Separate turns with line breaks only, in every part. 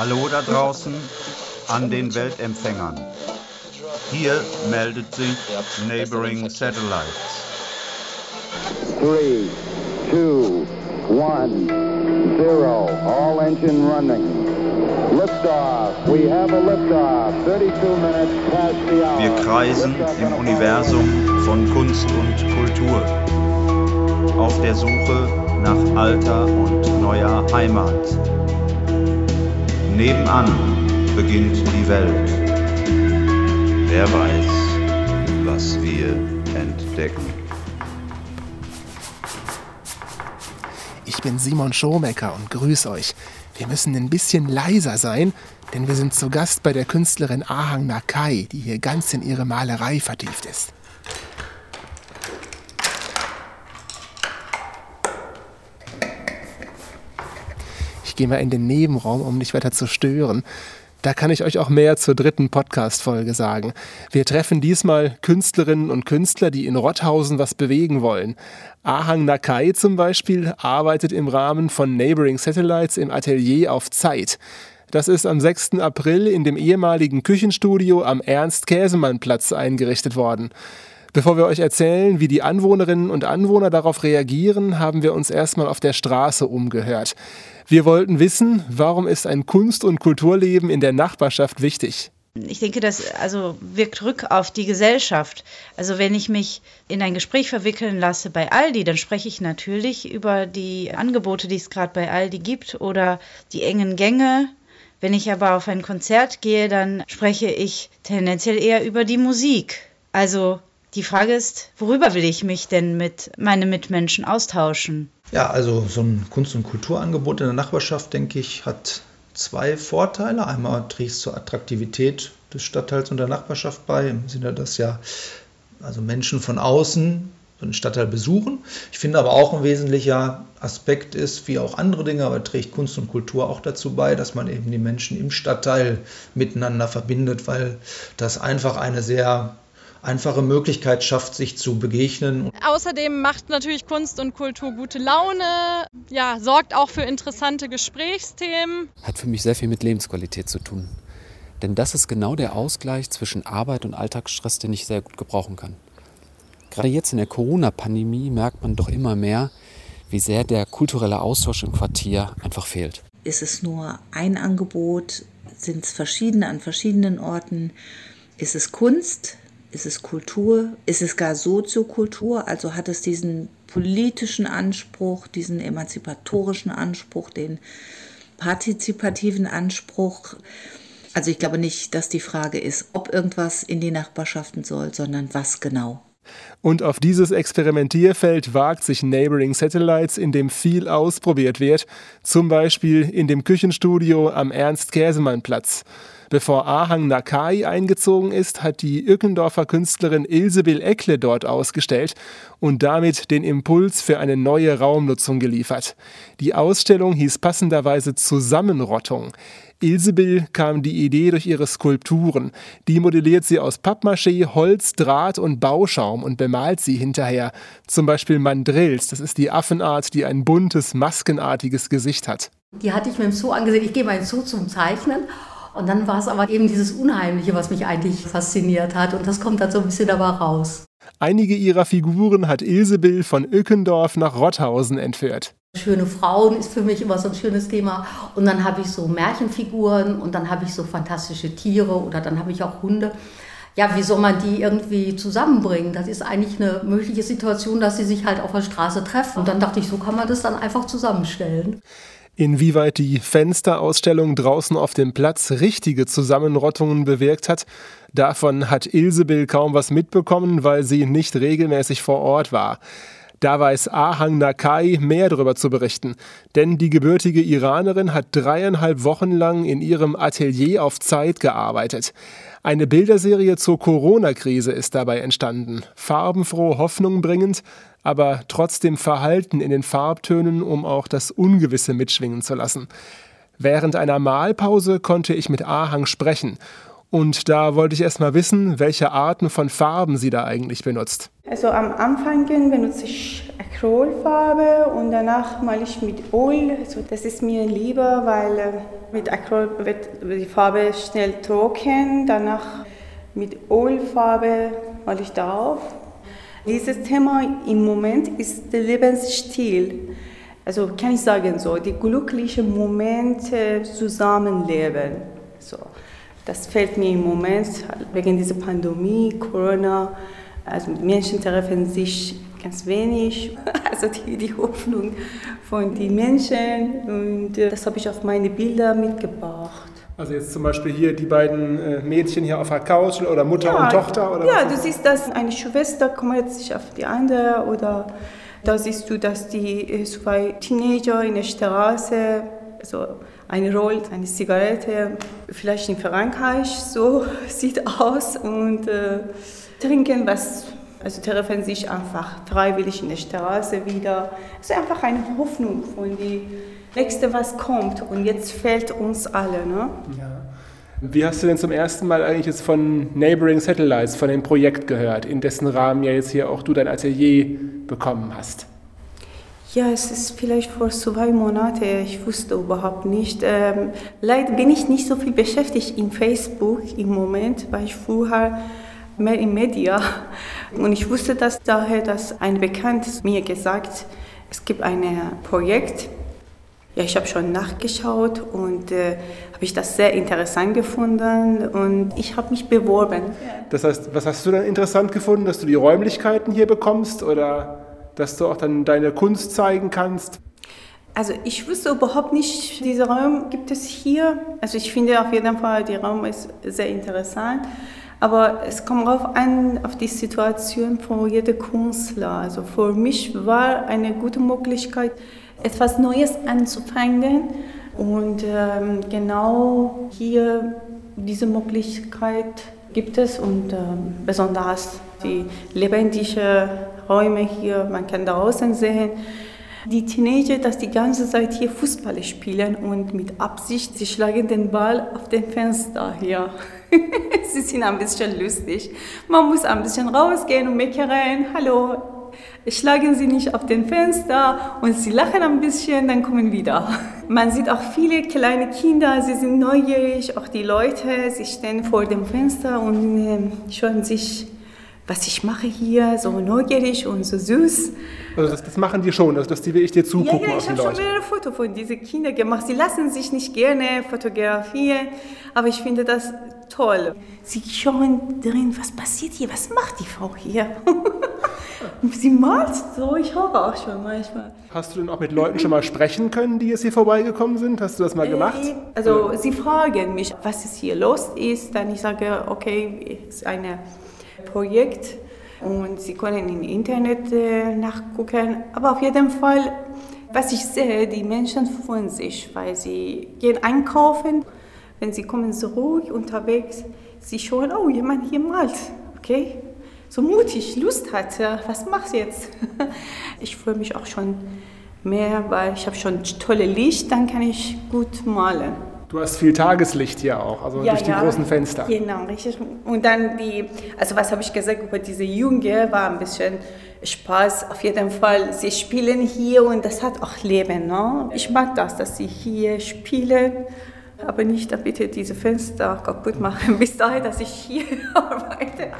Hallo da draußen an den Weltempfängern. Hier meldet sich Neighboring Satellites.
3, 2, 1, 0. All engine running. Liftoff. We have a liftoff. 32 minutes past the hour.
Wir kreisen im Universum von Kunst und Kultur. Auf der Suche nach alter und neuer Heimat. Nebenan beginnt die Welt. Wer weiß, was wir entdecken.
Ich bin Simon Schomecker und grüße euch. Wir müssen ein bisschen leiser sein, denn wir sind zu Gast bei der Künstlerin Ahang Nakai, die hier ganz in ihre Malerei vertieft ist. Gehe mal in den Nebenraum, um nicht weiter zu stören. Da kann ich euch auch mehr zur dritten Podcast-Folge sagen. Wir treffen diesmal Künstlerinnen und Künstler, die in Rotthausen was bewegen wollen. Ahang Nakai zum Beispiel arbeitet im Rahmen von Neighboring Satellites im Atelier auf Zeit. Das ist am 6. April in dem ehemaligen Küchenstudio am Ernst-Käsemann-Platz eingerichtet worden. Bevor wir euch erzählen, wie die Anwohnerinnen und Anwohner darauf reagieren, haben wir uns erstmal auf der Straße umgehört. Wir wollten wissen, warum ist ein Kunst- und Kulturleben in der Nachbarschaft wichtig?
Ich denke, das also wirkt rück auf die Gesellschaft. Also wenn ich mich in ein Gespräch verwickeln lasse bei Aldi, dann spreche ich natürlich über die Angebote, die es gerade bei Aldi gibt oder die engen Gänge. Wenn ich aber auf ein Konzert gehe, dann spreche ich tendenziell eher über die Musik. Also die Frage ist, worüber will ich mich denn mit meinen Mitmenschen austauschen?
Ja, also so ein Kunst- und Kulturangebot in der Nachbarschaft, denke ich, hat zwei Vorteile. Einmal trägt es zur Attraktivität des Stadtteils und der Nachbarschaft bei, im Sinne, dass ja also Menschen von außen den Stadtteil besuchen. Ich finde aber auch ein wesentlicher Aspekt ist, wie auch andere Dinge, aber trägt Kunst und Kultur auch dazu bei, dass man eben die Menschen im Stadtteil miteinander verbindet, weil das einfach eine sehr einfache Möglichkeit schafft, sich zu begegnen.
Außerdem macht natürlich Kunst und Kultur gute Laune, ja, sorgt auch für interessante Gesprächsthemen.
Hat für mich sehr viel mit Lebensqualität zu tun. Denn das ist genau der Ausgleich zwischen Arbeit und Alltagsstress, den ich sehr gut gebrauchen kann. Gerade jetzt in der Corona-Pandemie merkt man doch immer mehr, wie sehr der kulturelle Austausch im Quartier einfach fehlt.
Ist es nur ein Angebot? Sind es verschiedene an verschiedenen Orten? Ist es Kunst? Ist es Kultur? Ist es gar Soziokultur? Also hat es diesen politischen Anspruch, diesen emanzipatorischen Anspruch, den partizipativen Anspruch? Also ich glaube nicht, dass die Frage ist, ob irgendwas in die Nachbarschaften soll, sondern was genau.
Und auf dieses Experimentierfeld wagt sich Neighboring Satellites, in dem viel ausprobiert wird, zum Beispiel in dem Küchenstudio am Ernst-Käsemann-Platz. Bevor Ahang Nakai eingezogen ist, hat die Ückendorfer Künstlerin Ilsebill Eckle dort ausgestellt und damit den Impuls für eine neue Raumnutzung geliefert. Die Ausstellung hieß passenderweise Zusammenrottung. Ilsebill kam die Idee durch ihre Skulpturen. Die modelliert sie aus Pappmaché, Holz, Draht und Bauschaum und bemalt sie hinterher. Zum Beispiel Mandrills, das ist die Affenart, die ein buntes, maskenartiges Gesicht hat.
Die hatte ich mir im Zoo angesehen. Ich gehe mal ins Zoo zum Zeichnen. Und dann war es aber eben dieses Unheimliche, was mich eigentlich fasziniert hat. Und das kommt dann so ein bisschen dabei raus.
Einige ihrer Figuren hat Ilsebill von Ückendorf nach Rotthausen entführt.
Schöne Frauen ist für mich immer so ein schönes Thema. Und dann habe ich so Märchenfiguren und dann habe ich so fantastische Tiere oder dann habe ich auch Hunde. Ja, wie soll man die irgendwie zusammenbringen? Das ist eigentlich eine mögliche Situation, dass sie sich halt auf der Straße treffen. Und dann dachte ich, so kann man das dann einfach zusammenstellen.
Inwieweit die Fensterausstellung draußen auf dem Platz richtige Zusammenrottungen bewirkt hat, davon hat Ilsebill kaum was mitbekommen, weil sie nicht regelmäßig vor Ort war. Da weiß Ahang Nakai mehr darüber zu berichten, denn die gebürtige Iranerin hat dreieinhalb Wochen lang in ihrem Atelier auf Zeit gearbeitet. Eine Bilderserie zur Corona-Krise ist dabei entstanden, farbenfroh, hoffnungbringend, aber trotzdem verhalten in den Farbtönen, um auch das Ungewisse mitschwingen zu lassen. Während einer Mahlpause konnte ich mit Ahang sprechen Und da wollte ich erst mal wissen, welche Arten von Farben sie da eigentlich benutzt.
Also am Anfang benutze ich Acrylfarbe und danach male ich mit Öl. Also das ist mir lieber, weil äh, mit Acryl wird die Farbe schnell trocken. Danach mit Ölfarbe male ich darauf. Dieses Thema im Moment ist der Lebensstil. Also kann ich sagen so, die glücklichen Momente zusammenleben. So. Das fällt mir im Moment wegen dieser Pandemie, Corona. Also Menschen treffen sich ganz wenig. Also die, die Hoffnung von den Menschen. Und äh, das habe ich auf meine Bilder mitgebracht.
Also jetzt zum Beispiel hier die beiden äh, Mädchen hier auf der Couch oder Mutter
ja,
und Tochter? Oder
ja, du siehst, dass eine Schwester kümmert sich auf die andere oder da siehst du, dass die äh, zwei Teenager in der Straße, also eine rollt eine Zigarette, vielleicht in Frankreich, so sieht aus und äh, trinken was, also treffen sich einfach freiwillig in der Straße wieder. Es ist einfach eine Hoffnung von die nächste, was kommt und jetzt fällt uns alle. Ne?
Ja. Wie hast du denn zum ersten Mal eigentlich jetzt von Neighboring Satellites, von dem Projekt gehört, in dessen Rahmen ja jetzt hier auch du dein Atelier bekommen hast?
Ja, es ist vielleicht vor zwei Monaten, ich wusste überhaupt nicht. Ähm, leider bin ich nicht so viel beschäftigt in Facebook im Moment, weil ich vorher mehr in Media. Und ich wusste das daher, dass ein Bekanntes mir gesagt, es gibt ein Projekt. Ja, ich habe schon nachgeschaut und äh, habe ich das sehr interessant gefunden und ich habe mich beworben.
Das heißt, was hast du dann interessant gefunden, dass du die Räumlichkeiten hier bekommst oder? Dass du auch dann deine Kunst zeigen kannst?
Also ich wusste überhaupt nicht, dieser Raum gibt es hier. Also ich finde auf jeden Fall, der Raum ist sehr interessant. Aber es kommt darauf an, auf die Situation von jedem Künstler. Also für mich war eine gute Möglichkeit, etwas Neues anzufangen. Und ähm, genau hier diese Möglichkeit gibt es und ähm, besonders die lebendige Räume hier, man kann draußen sehen. Die Teenager, dass die ganze Zeit hier Fußball spielen und mit Absicht, sie schlagen den Ball auf den Fenster hier. sie sind ein bisschen lustig. Man muss ein bisschen rausgehen und meckern. Hallo, schlagen sie nicht auf den Fenster und sie lachen ein bisschen, dann kommen wieder. Man sieht auch viele kleine Kinder, sie sind neugierig, auch die Leute, sie stehen vor dem Fenster und äh, schauen sich was ich mache hier, so neugierig und so süß.
Also das, das machen die schon, also dass die ich dir zugucken.
Ja, ja ich habe schon mehrere Fotos von diesen Kindern gemacht. Sie lassen sich nicht gerne fotografieren, aber ich finde das toll. Sie schauen drin, was passiert hier, was macht die Frau hier? Sie malt so, ich höre auch schon manchmal.
Hast du denn auch mit Leuten schon mal sprechen können, die jetzt hier vorbeigekommen sind? Hast du das mal äh, gemacht?
Also sie fragen mich, was es hier los ist. Dann ich sage, okay, es ist eine Projekt und Sie können im Internet äh, nachgucken. Aber auf jeden Fall, was ich sehe, die Menschen freuen sich, weil sie gehen einkaufen. Wenn sie kommen so ruhig unterwegs, sie schauen, oh, jemand hier malt, okay? So mutig, Lust hat, was machst du jetzt? Ich freue mich auch schon mehr, weil ich habe schon tolle Licht, dann kann ich gut malen.
Du hast viel Tageslicht hier auch, also ja, durch die ja, großen Fenster.
Genau, richtig. Und dann die, also was habe ich gesagt über diese Junge, war ein bisschen Spaß. Auf jeden Fall, sie spielen hier und das hat auch Leben. Ne? Ich mag das, dass sie hier spielen, aber nicht, dass bitte diese Fenster kaputt machen, bis dahin, dass ich hier arbeite.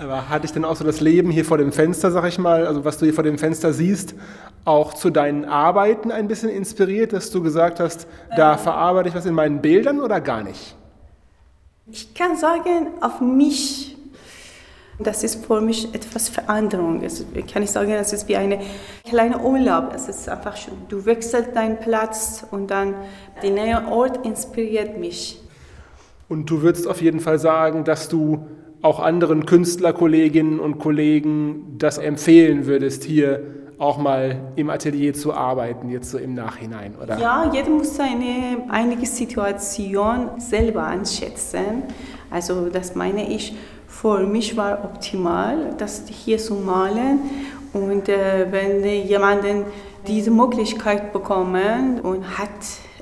Aber hatte ich denn auch so das Leben hier vor dem Fenster, sag ich mal, also was du hier vor dem Fenster siehst, auch zu deinen Arbeiten ein bisschen inspiriert, dass du gesagt hast, da verarbeite ich was in meinen Bildern oder gar nicht?
Ich kann sagen, auf mich, das ist für mich etwas Veränderung. Es, kann ich sagen, es ist wie eine kleine Urlaub. Es ist einfach, du wechselst deinen Platz und dann der neue Ort inspiriert mich.
Und du würdest auf jeden Fall sagen, dass du auch anderen Künstlerkolleginnen und Kollegen das empfehlen würdest, hier auch mal im Atelier zu arbeiten, jetzt so im Nachhinein, oder?
Ja, jeder muss seine einige Situation selber einschätzen. Also das meine ich, für mich war optimal, das hier zu malen. Und äh, wenn jemand diese Möglichkeit bekommen und hat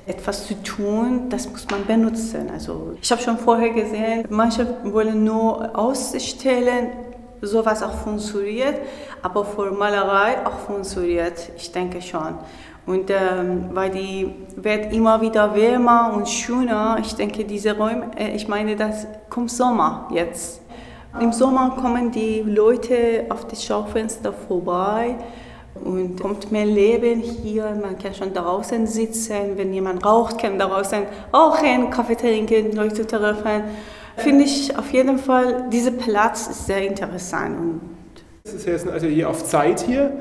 etwas zu tun, das muss man benutzen. Also ich habe schon vorher gesehen, manche wollen nur ausstellen, sowas auch funktioniert, aber für Malerei auch funktioniert, ich denke schon. Und ähm, weil die wird immer wieder wärmer und schöner. Ich denke, diese Räume, äh, ich meine, das kommt Sommer jetzt. Im Sommer kommen die Leute auf das Schaufenster vorbei und kommt mehr Leben hier. Man kann schon draußen sitzen. Wenn jemand raucht, kann draußen rauchen, Kaffee trinken, Leute treffen. Finde ich auf jeden Fall, dieser Platz ist sehr interessant. Und
das ist jetzt ein Atelier auf Zeit hier.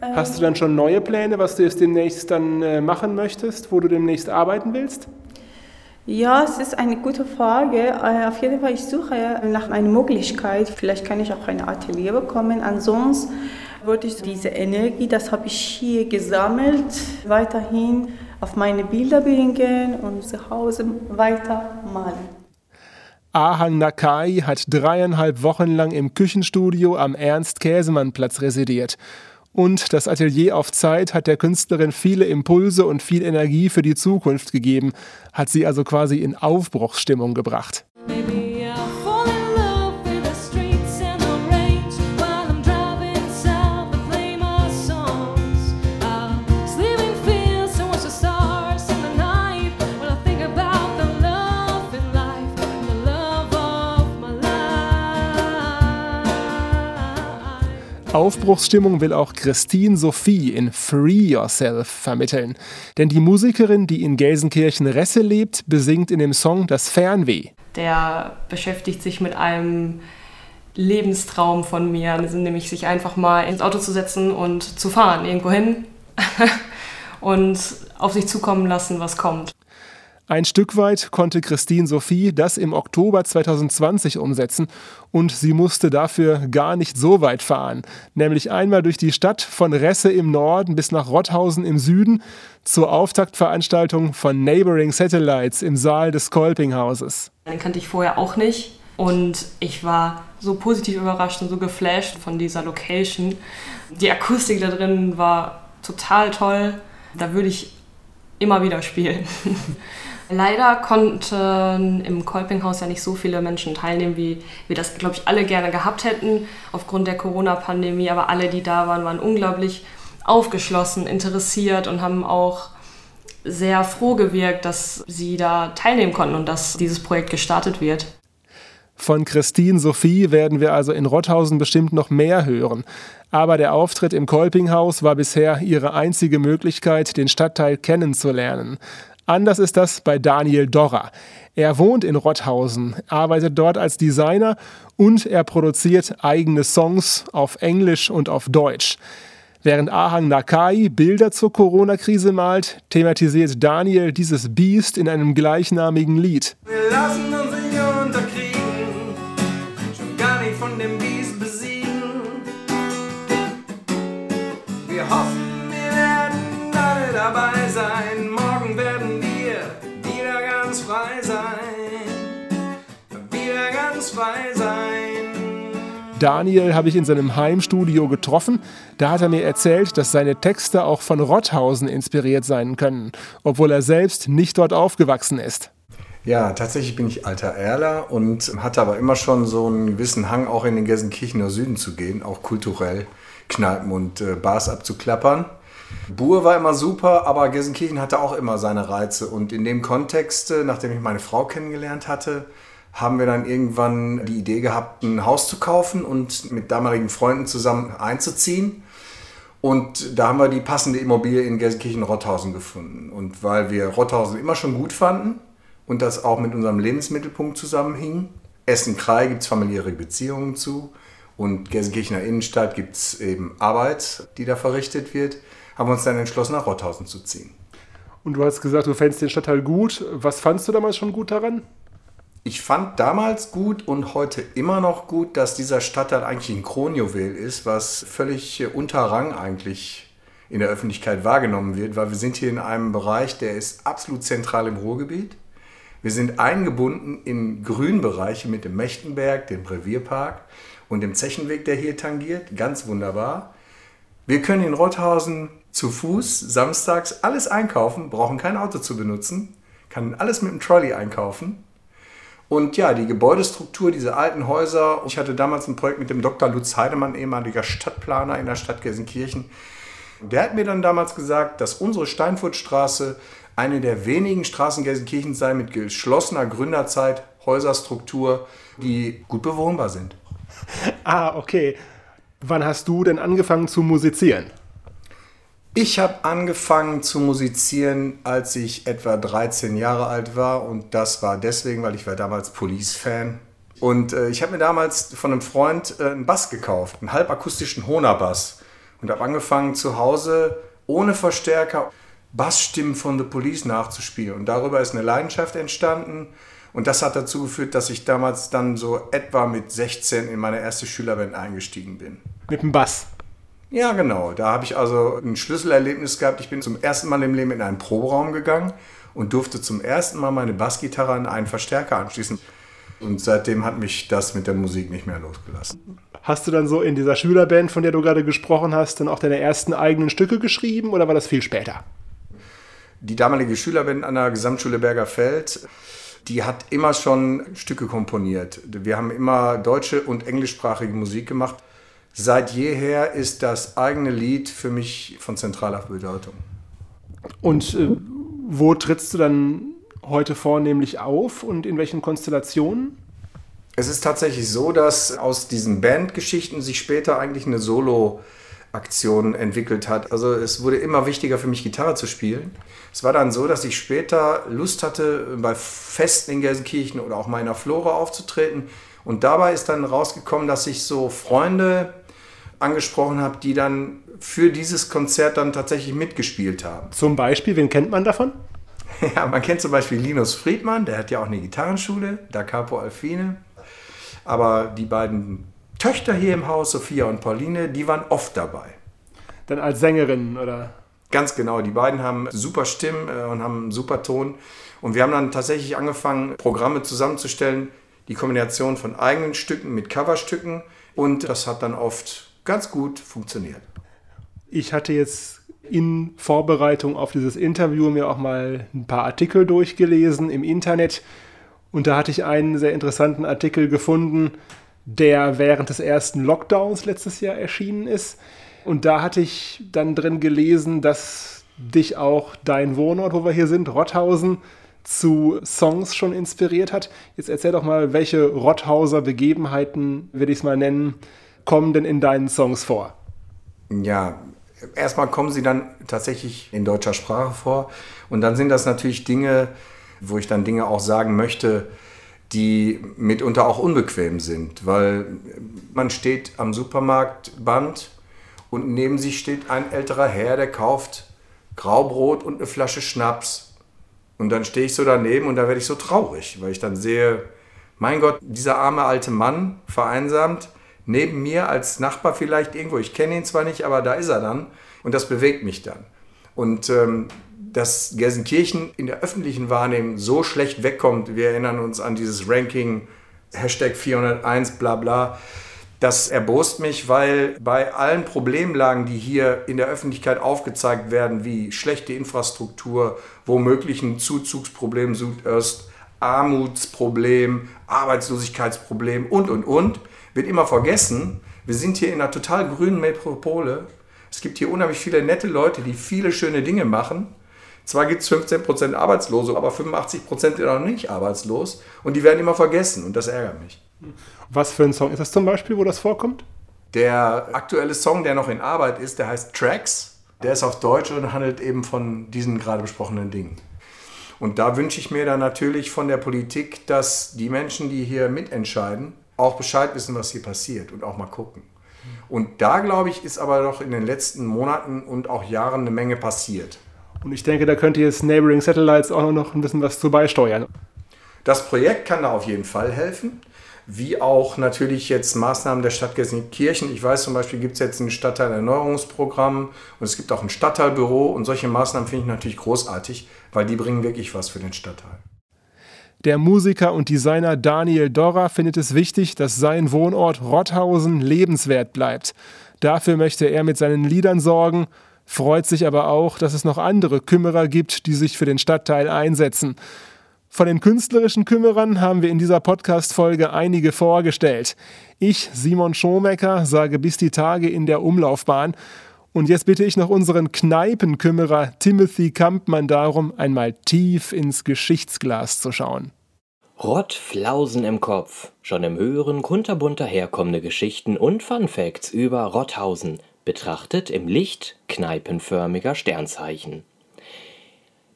Hast du dann schon neue Pläne, was du jetzt demnächst dann äh, machen möchtest, wo du demnächst arbeiten willst?
Ja, es ist eine gute Frage. Äh, auf jeden Fall, ich suche nach einer Möglichkeit. Vielleicht kann ich auch ein Atelier bekommen. Ansonsten würde ich diese Energie, das habe ich hier gesammelt, weiterhin auf meine Bilder bringen und zu Hause weiter malen.
Ahang Nakai hat dreieinhalb Wochen lang im Küchenstudio am Ernst-Käsemann-Platz residiert. Und das Atelier auf Zeit hat der Künstlerin viele Impulse und viel Energie für die Zukunft gegeben, hat sie also quasi in Aufbruchsstimmung gebracht. Aufbruchsstimmung will auch Christine Sophie in Free Yourself vermitteln. Denn die Musikerin, die in Gelsenkirchen-Resse lebt, besingt in dem Song das Fernweh.
Der beschäftigt sich mit einem Lebenstraum von mir, nämlich sich einfach mal ins Auto zu setzen und zu fahren, irgendwo hin und auf sich zukommen lassen, was kommt.
Ein Stück weit konnte Christine Sophie das im Oktober 2020 umsetzen und sie musste dafür gar nicht so weit fahren, nämlich einmal durch die Stadt von Resse im Norden bis nach Rotthausen im Süden zur Auftaktveranstaltung von Neighboring Satellites im Saal des Kolpinghauses.
Den kannte ich vorher auch nicht und ich war so positiv überrascht und so geflasht von dieser Location. Die Akustik da drin war total toll. Da würde ich immer wieder spielen. Leider konnten im Kolpinghaus ja nicht so viele Menschen teilnehmen, wie wir das, glaube ich, alle gerne gehabt hätten aufgrund der Corona-Pandemie. Aber alle, die da waren, waren unglaublich aufgeschlossen, interessiert und haben auch sehr froh gewirkt, dass sie da teilnehmen konnten und dass dieses Projekt gestartet wird.
Von Christine Sophie werden wir also in Rotthausen bestimmt noch mehr hören. Aber der Auftritt im Kolpinghaus war bisher ihre einzige Möglichkeit, den Stadtteil kennenzulernen. Anders ist das bei Daniel Dorrer. Er wohnt in Rotthausen, arbeitet dort als Designer und er produziert eigene Songs auf Englisch und auf Deutsch. Während Ahang Nakai Bilder zur Corona-Krise malt, thematisiert Daniel dieses Biest in einem gleichnamigen Lied.
Wir lassen uns
Daniel habe ich in seinem Heimstudio getroffen. Da hat er mir erzählt, dass seine Texte auch von Rotthausen inspiriert sein können, obwohl er selbst nicht dort aufgewachsen ist.
Ja, tatsächlich bin ich alter Erler und hatte aber immer schon so einen gewissen Hang, auch in den Gelsenkirchener Süden zu gehen, auch kulturell Kneipen und äh, Bars abzuklappern. Buhr war immer super, aber Gelsenkirchen hatte auch immer seine Reize. Und in dem Kontext, äh, nachdem ich meine Frau kennengelernt hatte, haben wir dann irgendwann die Idee gehabt, ein Haus zu kaufen und mit damaligen Freunden zusammen einzuziehen. Und da haben wir die passende Immobilie in Gelsenkirchen-Rotthausen gefunden. Und weil wir Rotthausen immer schon gut fanden und das auch mit unserem Lebensmittelpunkt zusammenhing, Essen-Krei gibt es familiäre Beziehungen zu und Gelsenkirchener Innenstadt gibt es eben Arbeit, die da verrichtet wird, haben wir uns dann entschlossen, nach Rotthausen zu ziehen.
Und du hast gesagt, du fändest den Stadtteil gut. Was fandst du damals schon gut daran?
Ich fand damals gut und heute immer noch gut, dass dieser Stadtteil eigentlich ein Kronjuwel ist, was völlig unter Rang eigentlich in der Öffentlichkeit wahrgenommen wird, weil wir sind hier in einem Bereich, der ist absolut zentral im Ruhrgebiet. Wir sind eingebunden in Grünbereiche mit dem Mechtenberg, dem Revierpark und dem Zechenweg, der hier tangiert. Ganz wunderbar. Wir können in Rotthausen zu Fuß, samstags alles einkaufen, brauchen kein Auto zu benutzen, kann alles mit dem Trolley einkaufen. Und ja, die Gebäudestruktur, diese alten Häuser. Ich hatte damals ein Projekt mit dem Dr. Lutz Heidemann, ehemaliger Stadtplaner in der Stadt Gelsenkirchen. Der hat mir dann damals gesagt, dass unsere Steinfurtstraße eine der wenigen Straßen Gelsenkirchen sei mit geschlossener Gründerzeit, Häuserstruktur, die gut bewohnbar sind.
Ah, okay. Wann hast du denn angefangen zu musizieren?
Ich habe angefangen zu musizieren, als ich etwa 13 Jahre alt war und das war deswegen, weil ich war damals Police-Fan. Und äh, ich habe mir damals von einem Freund äh, einen Bass gekauft, einen halbakustischen Hona-Bass und habe angefangen zu Hause ohne Verstärker Bassstimmen von The Police nachzuspielen. Und darüber ist eine Leidenschaft entstanden. Und das hat dazu geführt, dass ich damals dann so etwa mit 16 in meine erste Schülerband eingestiegen bin.
Mit dem Bass?
Ja, genau. Da habe ich also ein Schlüsselerlebnis gehabt. Ich bin zum ersten Mal im Leben in einen Proberaum gegangen und durfte zum ersten Mal meine Bassgitarre an einen Verstärker anschließen. Und seitdem hat mich das mit der Musik nicht mehr losgelassen.
Hast du dann so in dieser Schülerband, von der du gerade gesprochen hast, dann auch deine ersten eigenen Stücke geschrieben oder war das viel später?
Die damalige Schülerband an der Gesamtschule Bergerfeld, die hat immer schon Stücke komponiert. Wir haben immer deutsche und englischsprachige Musik gemacht. Seit jeher ist das eigene Lied für mich von zentraler Bedeutung.
Und äh, wo trittst du dann heute vornehmlich auf und in welchen Konstellationen?
Es ist tatsächlich so, dass aus diesen Bandgeschichten sich später eigentlich eine Solo- Aktion entwickelt hat. Also es wurde immer wichtiger für mich, Gitarre zu spielen. Es war dann so, dass ich später Lust hatte, bei Festen in Gelsenkirchen oder auch meiner Flora aufzutreten. Und dabei ist dann rausgekommen, dass ich so Freunde angesprochen habe, die dann für dieses Konzert dann tatsächlich mitgespielt haben.
Zum Beispiel, wen kennt man davon?
Ja, man kennt zum Beispiel Linus Friedmann, der hat ja auch eine Gitarrenschule, Da Capo Alfine. Aber die beiden Töchter hier im Haus, Sophia und Pauline, die waren oft dabei.
Dann als Sängerinnen, oder?
Ganz genau, die beiden haben super Stimmen äh, und haben einen super Ton. Und wir haben dann tatsächlich angefangen, Programme zusammenzustellen, die Kombination von eigenen Stücken mit Coverstücken. Und das hat dann oft ganz gut funktioniert.
Ich hatte jetzt in Vorbereitung auf dieses Interview mir auch mal ein paar Artikel durchgelesen im Internet. Und da hatte ich einen sehr interessanten Artikel gefunden, der während des ersten Lockdowns letztes Jahr erschienen ist. Und da hatte ich dann drin gelesen, dass dich auch dein Wohnort, wo wir hier sind, Rotthausen, zu Songs schon inspiriert hat. Jetzt erzähl doch mal, welche Rotthauser Begebenheiten, würde ich es mal nennen, kommen denn in deinen Songs vor?
Ja, erstmal kommen sie dann tatsächlich in deutscher Sprache vor. Und dann sind das natürlich Dinge, wo ich dann Dinge auch sagen möchte, die mitunter auch unbequem sind, weil man steht am Supermarktband und neben sich steht ein älterer Herr, der kauft Graubrot und eine Flasche Schnaps. Und dann stehe ich so daneben und da werde ich so traurig, weil ich dann sehe, mein Gott, dieser arme alte Mann, vereinsamt, neben mir als Nachbar vielleicht irgendwo, ich kenne ihn zwar nicht, aber da ist er dann und das bewegt mich dann. Und ähm, dass Gelsenkirchen in der öffentlichen Wahrnehmung so schlecht wegkommt. Wir erinnern uns an dieses Ranking, Hashtag 401, bla bla. Das erbost mich, weil bei allen Problemlagen, die hier in der Öffentlichkeit aufgezeigt werden, wie schlechte Infrastruktur, womöglich ein Zuzugsproblem Südöst, Armutsproblem, Arbeitslosigkeitsproblem und, und, und, wird immer vergessen, wir sind hier in einer total grünen Metropole. Es gibt hier unheimlich viele nette Leute, die viele schöne Dinge machen. Zwar gibt es 15% Arbeitslose, aber 85% sind noch nicht arbeitslos und die werden immer vergessen und das ärgert mich.
Was für ein Song ist das zum Beispiel, wo das vorkommt?
Der aktuelle Song, der noch in Arbeit ist, der heißt Tracks. Der ist auf Deutsch und handelt eben von diesen gerade besprochenen Dingen. Und da wünsche ich mir dann natürlich von der Politik, dass die Menschen, die hier mitentscheiden, auch Bescheid wissen, was hier passiert und auch mal gucken. Und da, glaube ich, ist aber doch in den letzten Monaten und auch Jahren eine Menge passiert.
Und ich denke, da könnte jetzt Neighboring Satellites auch noch ein bisschen was zu beisteuern.
Das Projekt kann da auf jeden Fall helfen, wie auch natürlich jetzt Maßnahmen der Stadt Gelsenkirchen. Ich weiß zum Beispiel, gibt es jetzt ein Stadtteilerneuerungsprogramm und es gibt auch ein Stadtteilbüro und solche Maßnahmen finde ich natürlich großartig, weil die bringen wirklich was für den Stadtteil.
Der Musiker und Designer Daniel Dorra findet es wichtig, dass sein Wohnort Rotthausen lebenswert bleibt. Dafür möchte er mit seinen Liedern sorgen, freut sich aber auch, dass es noch andere Kümmerer gibt, die sich für den Stadtteil einsetzen. Von den künstlerischen Kümmerern haben wir in dieser Podcast-Folge einige vorgestellt. Ich, Simon Schomecker, sage bis die Tage in der Umlaufbahn. Und jetzt bitte ich noch unseren Kneipenkümmerer Timothy Kampmann darum, einmal tief ins Geschichtsglas zu schauen.
Rottflausen im Kopf. Schon im Hören kunterbunter herkommende Geschichten und Funfacts über Rotthausen, betrachtet im Licht kneipenförmiger Sternzeichen.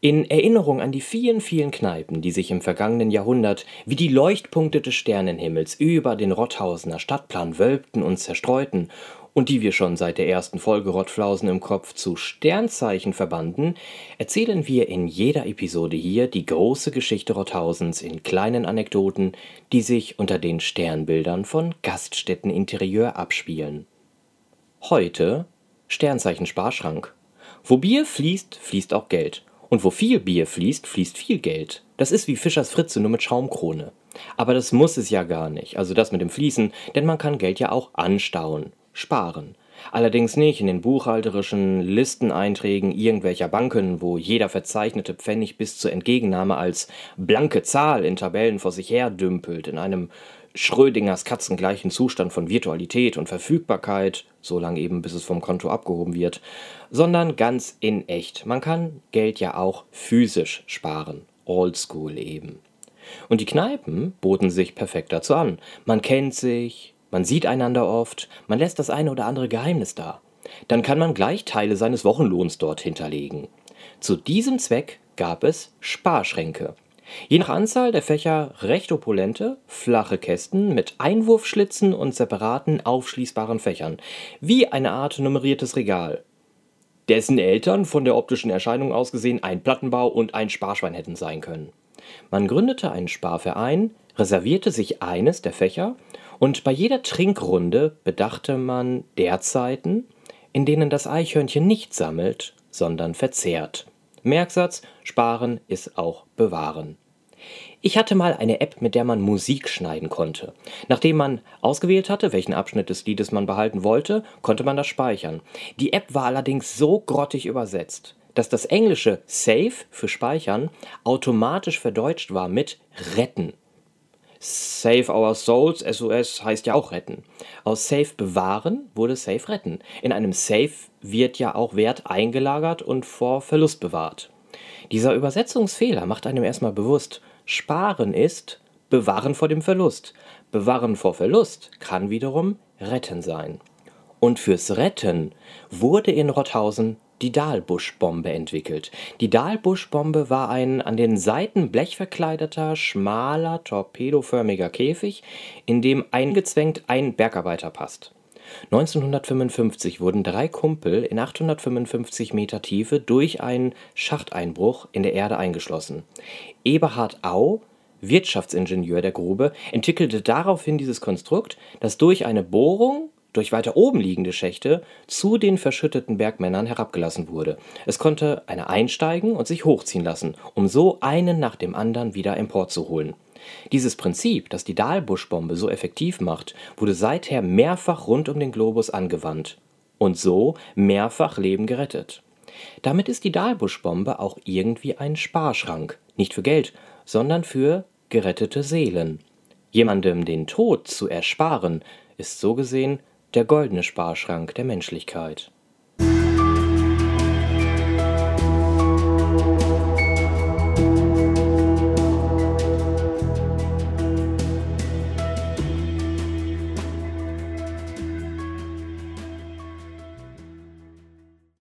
In Erinnerung an die vielen, vielen Kneipen, die sich im vergangenen Jahrhundert wie die Leuchtpunkte des Sternenhimmels über den Rotthausener Stadtplan wölbten und zerstreuten und die wir schon seit der ersten Folge Rottflausen im Kopf zu Sternzeichen verbanden, erzählen wir in jeder Episode hier die große Geschichte Rotthausens in kleinen Anekdoten, die sich unter den Sternbildern von Gaststätteninterieur abspielen. Heute Sternzeichen Sparschrank. Wo Bier fließt, fließt auch Geld. Und wo viel Bier fließt, fließt viel Geld. Das ist wie Fischers Fritze nur mit Schaumkrone. Aber das muss es ja gar nicht, also das mit dem Fließen, denn man kann Geld ja auch anstauen sparen. Allerdings nicht in den buchhalterischen Listeneinträgen irgendwelcher Banken, wo jeder verzeichnete Pfennig bis zur Entgegennahme als blanke Zahl in Tabellen vor sich her dümpelt, in einem Schrödingers katzengleichen Zustand von Virtualität und Verfügbarkeit, so lange eben bis es vom Konto abgehoben wird, sondern ganz in echt. Man kann Geld ja auch physisch sparen, oldschool eben. Und die Kneipen boten sich perfekt dazu an. Man kennt sich, man sieht einander oft, man lässt das eine oder andere Geheimnis da. Dann kann man gleich Teile seines Wochenlohns dort hinterlegen. Zu diesem Zweck gab es Sparschränke. Je nach Anzahl der Fächer recht opulente, flache Kästen mit Einwurfschlitzen und separaten aufschließbaren Fächern, wie eine Art nummeriertes Regal, dessen Eltern von der optischen Erscheinung aus gesehen ein Plattenbau und ein Sparschwein hätten sein können. Man gründete einen Sparverein, reservierte sich eines der Fächer und bei jeder Trinkrunde bedachte man der Zeiten, in denen das Eichhörnchen nicht sammelt, sondern verzehrt. Merksatz: Sparen ist auch bewahren. Ich hatte mal eine App, mit der man Musik schneiden konnte. Nachdem man ausgewählt hatte, welchen Abschnitt des Liedes man behalten wollte, konnte man das speichern. Die App war allerdings so grottig übersetzt, dass das englische Save für Speichern automatisch verdeutscht war mit Retten. Save Our Souls, SOS, heißt ja auch retten. Aus Save bewahren wurde Save retten. In einem Save wird ja auch Wert eingelagert und vor Verlust bewahrt. Dieser Übersetzungsfehler macht einem erstmal bewusst, sparen ist bewahren vor dem Verlust. Bewahren vor Verlust kann wiederum retten sein. Und fürs Retten wurde in Rotthausen die Dahlbuschbombe entwickelt. Die Dahlbuschbombe war ein an den Seiten blechverkleideter, schmaler, torpedoförmiger Käfig, in dem eingezwängt ein Bergarbeiter passt. 1955 wurden drei Kumpel in 855 Meter Tiefe durch einen Schachteinbruch in der Erde eingeschlossen. Eberhard Au, Wirtschaftsingenieur der Grube, entwickelte daraufhin dieses Konstrukt, das durch eine Bohrung durch weiter oben liegende Schächte zu den verschütteten Bergmännern herabgelassen wurde. Es konnte einer einsteigen und sich hochziehen lassen, um so einen nach dem anderen wieder emporzuholen. Dieses Prinzip, das die Dahlbuschbombe so effektiv macht, wurde seither mehrfach rund um den Globus angewandt und so mehrfach Leben gerettet. Damit ist die Dahlbuschbombe auch irgendwie ein Sparschrank, nicht für Geld, sondern für gerettete Seelen. Jemandem den Tod zu ersparen, ist so gesehen der goldene Sparschrank der Menschlichkeit.